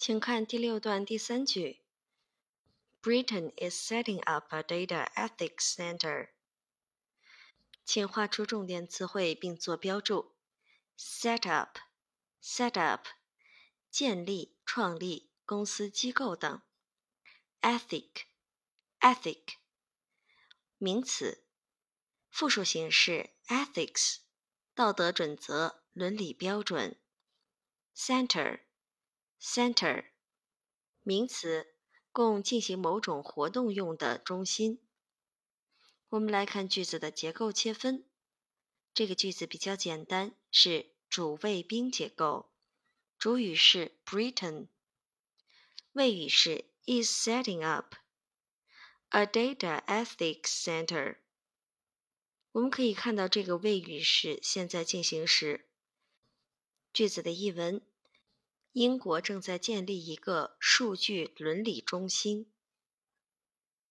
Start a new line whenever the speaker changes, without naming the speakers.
请看第六段第三句。Britain is setting up a data ethics center。请画出重点词汇并做标注。Set up，set up，建立、创立、公司、机构等。Ethic，ethic，名词，复数形式 ethics，道德准则、伦理标准。Center。Center，名词，供进行某种活动用的中心。我们来看句子的结构切分。这个句子比较简单，是主谓宾结构，主语是 Britain，谓语是 is setting up a data ethics center。我们可以看到这个谓语是现在进行时。句子的译文。英国正在建立一个数据伦理中心。